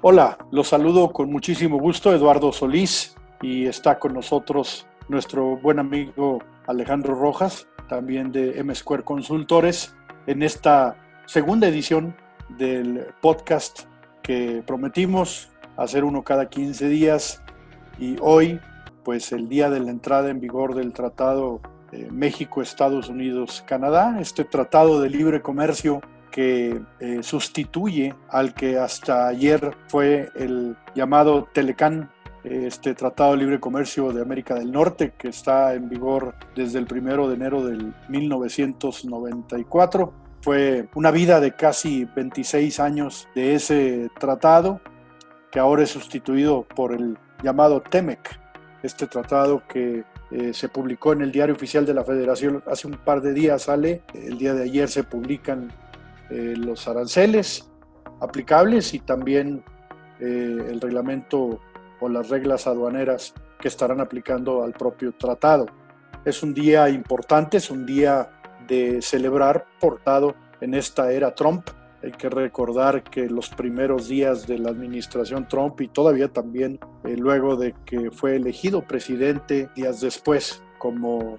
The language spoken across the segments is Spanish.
Hola, los saludo con muchísimo gusto, Eduardo Solís, y está con nosotros nuestro buen amigo Alejandro Rojas, también de M Square Consultores, en esta segunda edición del podcast que prometimos hacer uno cada 15 días. Y hoy, pues el día de la entrada en vigor del Tratado México, Estados Unidos, Canadá, este tratado de libre comercio que eh, sustituye al que hasta ayer fue el llamado Telecán, este Tratado de Libre Comercio de América del Norte, que está en vigor desde el primero de enero del 1994. Fue una vida de casi 26 años de ese tratado, que ahora es sustituido por el llamado TEMEC, este tratado que eh, se publicó en el Diario Oficial de la Federación hace un par de días, sale, el día de ayer se publican eh, los aranceles aplicables y también eh, el reglamento o las reglas aduaneras que estarán aplicando al propio tratado. Es un día importante, es un día de celebrar, portado en esta era Trump. Hay que recordar que los primeros días de la administración Trump y todavía también eh, luego de que fue elegido presidente días después como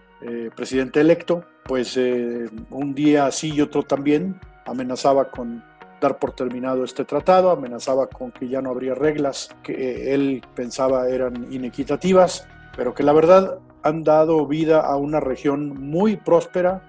presidente electo, pues un día así y otro también amenazaba con dar por terminado este tratado, amenazaba con que ya no habría reglas que él pensaba eran inequitativas, pero que la verdad han dado vida a una región muy próspera,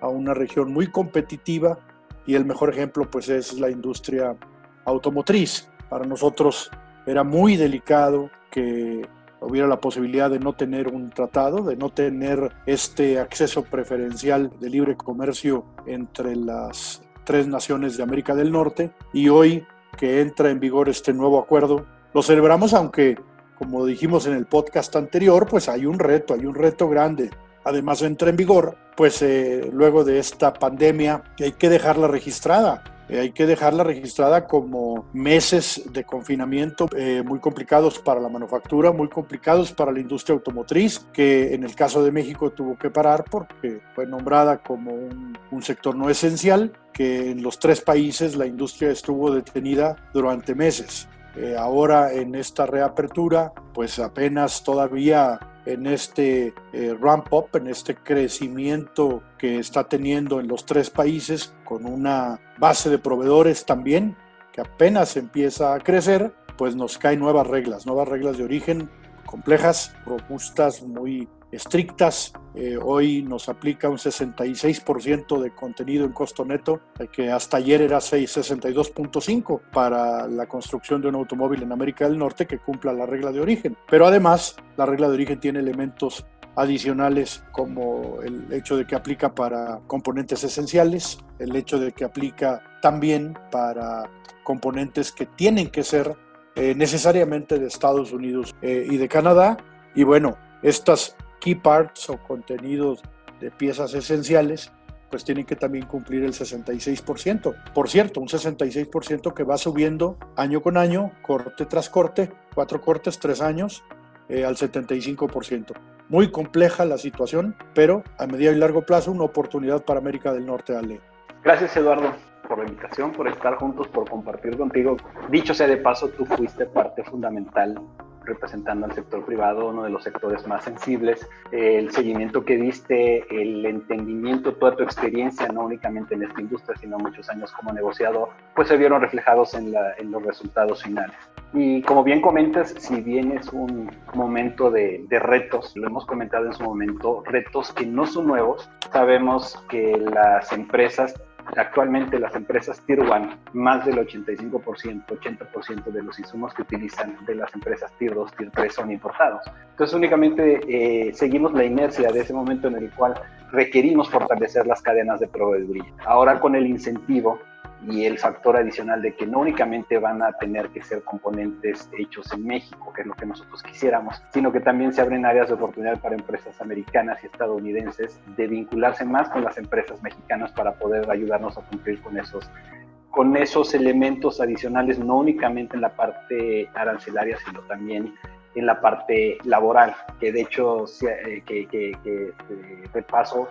a una región muy competitiva y el mejor ejemplo pues es la industria automotriz. Para nosotros era muy delicado que hubiera la posibilidad de no tener un tratado, de no tener este acceso preferencial de libre comercio entre las tres naciones de América del Norte y hoy que entra en vigor este nuevo acuerdo, lo celebramos aunque, como dijimos en el podcast anterior, pues hay un reto, hay un reto grande. Además entra en vigor, pues eh, luego de esta pandemia, hay que dejarla registrada eh, hay que dejarla registrada como meses de confinamiento eh, muy complicados para la manufactura, muy complicados para la industria automotriz, que en el caso de México tuvo que parar porque fue nombrada como un, un sector no esencial, que en los tres países la industria estuvo detenida durante meses. Eh, ahora en esta reapertura, pues apenas todavía en este eh, ramp up, en este crecimiento que está teniendo en los tres países, con una base de proveedores también que apenas empieza a crecer, pues nos caen nuevas reglas, nuevas reglas de origen complejas, robustas, muy estrictas. Eh, hoy nos aplica un 66% de contenido en costo neto, que hasta ayer era 62.5 para la construcción de un automóvil en América del Norte que cumpla la regla de origen. Pero además, la regla de origen tiene elementos adicionales como el hecho de que aplica para componentes esenciales, el hecho de que aplica también para componentes que tienen que ser eh, necesariamente de Estados Unidos eh, y de Canadá. Y bueno, estas key parts o contenidos de piezas esenciales, pues tienen que también cumplir el 66%. Por cierto, un 66% que va subiendo año con año, corte tras corte, cuatro cortes, tres años, eh, al 75%. Muy compleja la situación, pero a mediano y largo plazo una oportunidad para América del Norte, Ale. Gracias, Eduardo por la invitación, por estar juntos, por compartir contigo. Dicho sea de paso, tú fuiste parte fundamental representando al sector privado, uno de los sectores más sensibles, el seguimiento que diste, el entendimiento, toda tu experiencia, no únicamente en esta industria, sino muchos años como negociador, pues se vieron reflejados en, en los resultados finales. Y como bien comentas, si bien es un momento de, de, retos, lo hemos comentado en su momento, retos que no son nuevos, sabemos que las empresas Actualmente las empresas Tier 1, más del 85%, 80% de los insumos que utilizan de las empresas Tier 2, Tier 3 son importados. Entonces únicamente eh, seguimos la inercia de ese momento en el cual requerimos fortalecer las cadenas de proveeduría. Ahora con el incentivo y el factor adicional de que no únicamente van a tener que ser componentes hechos en México, que es lo que nosotros quisiéramos, sino que también se abren áreas de oportunidad para empresas americanas y estadounidenses de vincularse más con las empresas mexicanas para poder ayudarnos a cumplir con esos con esos elementos adicionales, no únicamente en la parte arancelaria, sino también en la parte laboral, que de hecho, eh, que, que, que, de paso,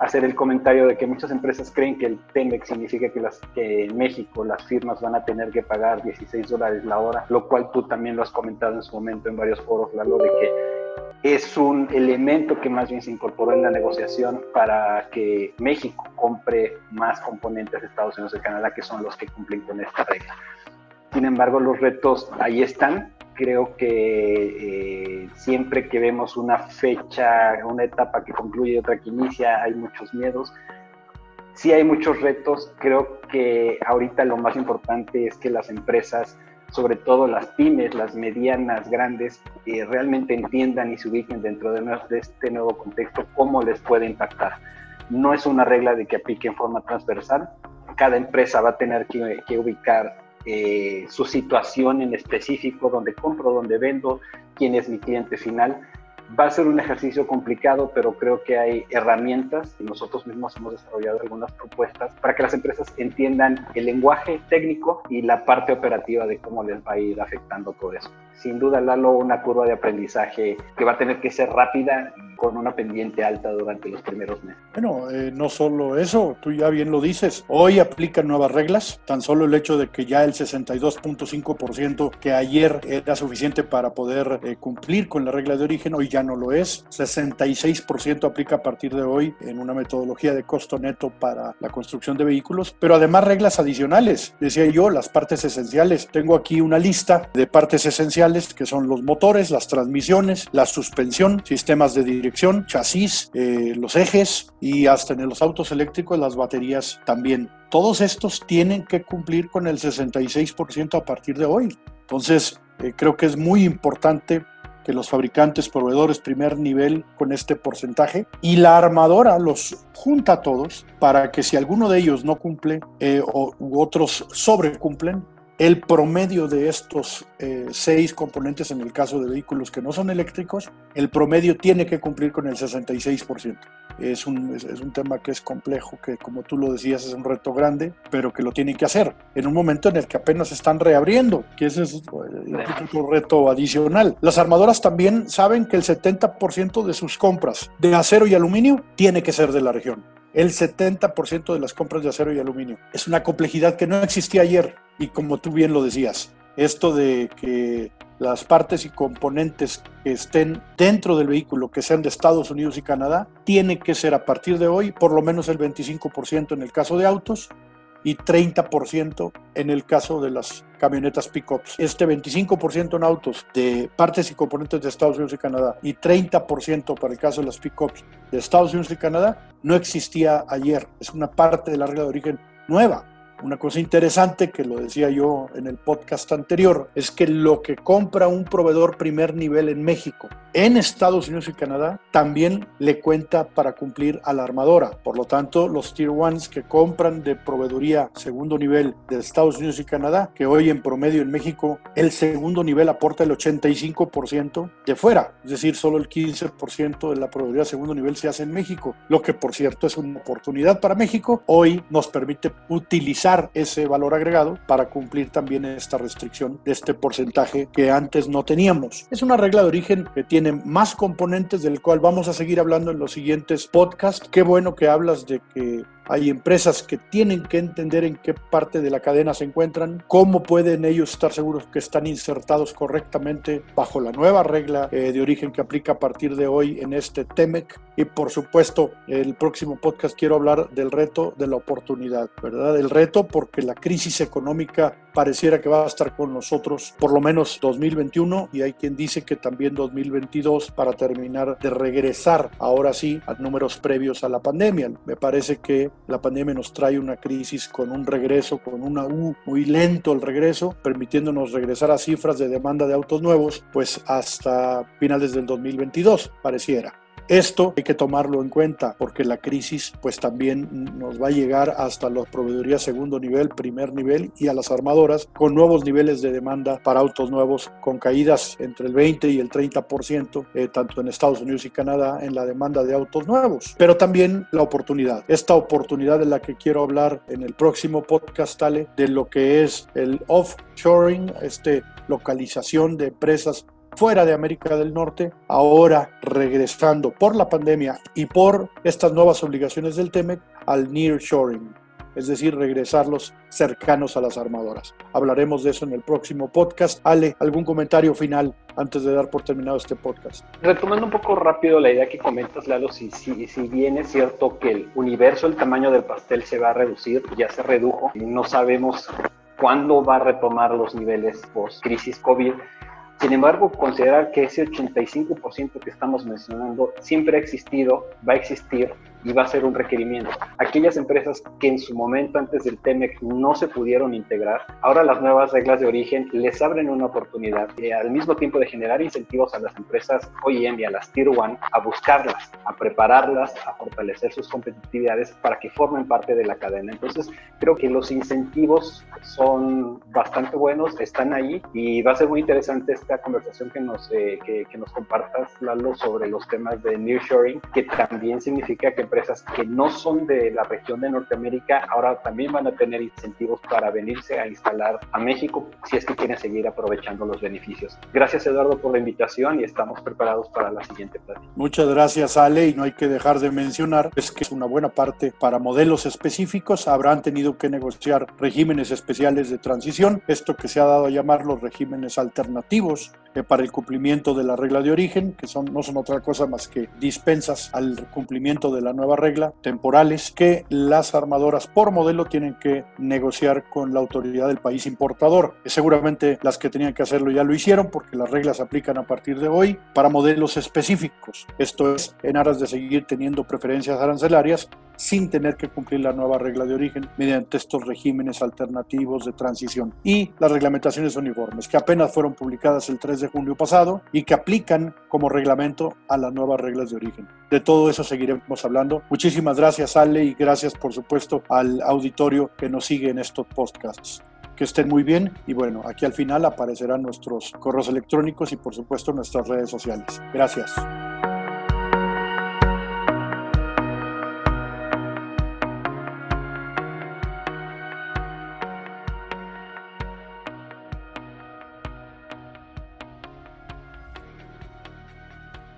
hacer el comentario de que muchas empresas creen que el TEMEX significa que, las, que en México las firmas van a tener que pagar 16 dólares la hora, lo cual tú también lo has comentado en su momento en varios foros, Lalo, de que es un elemento que más bien se incorporó en la negociación para que México compre más componentes de Estados Unidos y Canadá, que son los que cumplen con esta regla. Sin embargo, los retos ahí están. Creo que eh, siempre que vemos una fecha, una etapa que concluye y otra que inicia, hay muchos miedos. Sí hay muchos retos. Creo que ahorita lo más importante es que las empresas sobre todo las pymes, las medianas, grandes, eh, realmente entiendan y se ubiquen dentro de, este nuevo contexto, cómo les puede impactar. No es una regla de que aplique en forma transversal, cada empresa va a tener que, ubicar eh, su situación en específico, donde compro, donde vendo, quién es mi cliente final Va a ser un ejercicio complicado, pero creo que hay herramientas y nosotros mismos hemos desarrollado algunas propuestas para que las empresas entiendan el lenguaje técnico y la parte operativa de cómo les va a ir afectando todo eso. Sin duda, Lalo, una curva de aprendizaje que va a tener que ser rápida con una pendiente alta durante los primeros meses. Bueno, eh, no solo eso, tú ya bien lo dices, hoy aplican nuevas reglas, tan solo el hecho de que ya el 62.5% que ayer era suficiente para poder eh, cumplir con la regla de origen, hoy ya no lo es. 66% aplica a partir de hoy en una metodología de costo neto para la construcción de vehículos, pero además reglas adicionales. Decía yo, las partes esenciales. Tengo aquí una lista de partes esenciales que son los motores, las transmisiones, la suspensión, sistemas de dirección, chasis, eh, los ejes y hasta en los autos eléctricos las baterías también. Todos estos tienen que cumplir con el 66% a partir de hoy. Entonces, eh, creo que es muy importante que los fabricantes, proveedores primer nivel con este porcentaje y la armadora los junta a todos para que si alguno de ellos no cumple eh, o, otros sobrecumplen, el promedio de estos eh, seis componentes en el caso de vehículos que no son eléctricos, el promedio tiene que cumplir con el 66%. Es un, es, un tema que es complejo, que como tú lo decías es un reto grande, pero que lo tienen que hacer en un momento en el que apenas están reabriendo, que ese es un reto adicional. Las armadoras también saben que el 70% de sus compras de acero y aluminio tiene que ser de la región el 70% de las compras de acero y aluminio. Es una complejidad que no existía ayer y como tú bien lo decías, esto de que las partes y componentes que estén dentro del vehículo, que sean de Estados Unidos y Canadá, tiene que ser a partir de hoy por lo menos el 25% en el caso de autos y 30% en el caso de las camionetas pickups. Este 25% en autos de partes y componentes de Estados Unidos y Canadá y 30% para el caso de las pickups de Estados Unidos y Canadá no existía ayer. Es una parte de la regla de origen nueva. Una cosa interesante que lo decía yo en el podcast anterior es que lo que compra un proveedor primer nivel en México, en Estados Unidos y Canadá, también le cuenta para cumplir a la armadora. Por lo tanto, los tier ones que compran de proveeduría segundo nivel de Estados Unidos y Canadá, que hoy en promedio en México el segundo nivel aporta el 85% de fuera, es decir, solo el 15% de la proveeduría segundo nivel se hace en México, lo que por cierto es una oportunidad para México. Hoy nos permite utilizar ese valor agregado para cumplir también esta restricción de este porcentaje que antes no teníamos. Es una regla de origen que tiene más componentes del cual vamos a seguir hablando en los siguientes podcasts. Qué bueno que hablas de que hay empresas que tienen que entender en qué parte de la cadena se encuentran, cómo pueden ellos estar seguros que están insertados correctamente bajo la nueva regla eh, de origen que aplica a partir de hoy en este TEMEC. Y por supuesto, el próximo podcast quiero hablar del reto de la oportunidad, ¿verdad? El reto porque la crisis económica pareciera que va a estar con nosotros por lo menos 2021 y hay quien dice que también 2022 para terminar de regresar ahora sí a números previos a la pandemia. Me parece que la pandemia nos trae una crisis con un regreso, con una U muy lento el regreso, permitiéndonos regresar a cifras de demanda de autos nuevos, pues hasta finales del 2022, pareciera. Esto hay que tomarlo en cuenta porque la crisis pues también nos va a llegar hasta las proveedurías segundo nivel, primer nivel y a las armadoras con nuevos niveles de demanda para autos nuevos con caídas entre el 20 y el 30% eh, tanto en Estados Unidos y Canadá en la demanda de autos nuevos. Pero también la oportunidad. Esta oportunidad de la que quiero hablar en el próximo podcast, de lo que es el offshoring, este localización de empresas fuera de América del Norte, ahora regresando por la pandemia y por estas nuevas obligaciones del TEMEC al nearshoring, es decir, regresarlos cercanos a las armadoras. Hablaremos de eso en el próximo podcast. Ale, ¿algún comentario final antes de dar por terminado este podcast? Retomando un poco rápido la idea que comentas, Lalo, si, si, si bien es cierto que el universo, el tamaño del pastel se va a reducir, ya se redujo, y no sabemos cuándo va a retomar los niveles post-crisis COVID, sin embargo, considerar que ese 85% que estamos mencionando siempre ha existido, va a existir y va a ser un requerimiento. Aquellas empresas que en su momento antes del TEMEC no se pudieron integrar, ahora las nuevas reglas de origen les abren una oportunidad y al mismo tiempo de generar incentivos a las empresas OEM y a las Tier 1 a buscarlas, a prepararlas, a fortalecer sus competitividades para que formen parte de la cadena. Entonces, creo que los incentivos son bastante buenos, están ahí y va a ser muy interesante esta conversación que nos, eh, que, que nos compartas, Lalo, sobre los temas de nearshoring, que también significa que empresas que no son de la región de Norteamérica ahora también van a tener incentivos para venirse a instalar a México si es que quieren seguir aprovechando los beneficios. Gracias Eduardo por la invitación y estamos preparados para la siguiente plática. Muchas gracias Ale y no hay que dejar de mencionar es que es una buena parte para modelos específicos habrán tenido que negociar regímenes especiales de transición, esto que se ha dado a llamar los regímenes alternativos para el cumplimiento de la regla de origen, que son, no son otra cosa más que dispensas al cumplimiento de la nueva regla, temporales, que las armadoras por modelo tienen que negociar con la autoridad del país importador. Seguramente las que tenían que hacerlo ya lo hicieron porque las reglas se aplican a partir de hoy para modelos específicos. Esto es en aras de seguir teniendo preferencias arancelarias sin tener que cumplir la nueva regla de origen mediante estos regímenes alternativos de transición y las reglamentaciones uniformes que apenas fueron publicadas el 3 de junio pasado y que aplican como reglamento a las nuevas reglas de origen. De todo eso seguiremos hablando. Muchísimas gracias Ale y gracias por supuesto al auditorio que nos sigue en estos podcasts que estén muy bien y bueno, aquí al final aparecerán nuestros correos electrónicos y por supuesto nuestras redes sociales. Gracias.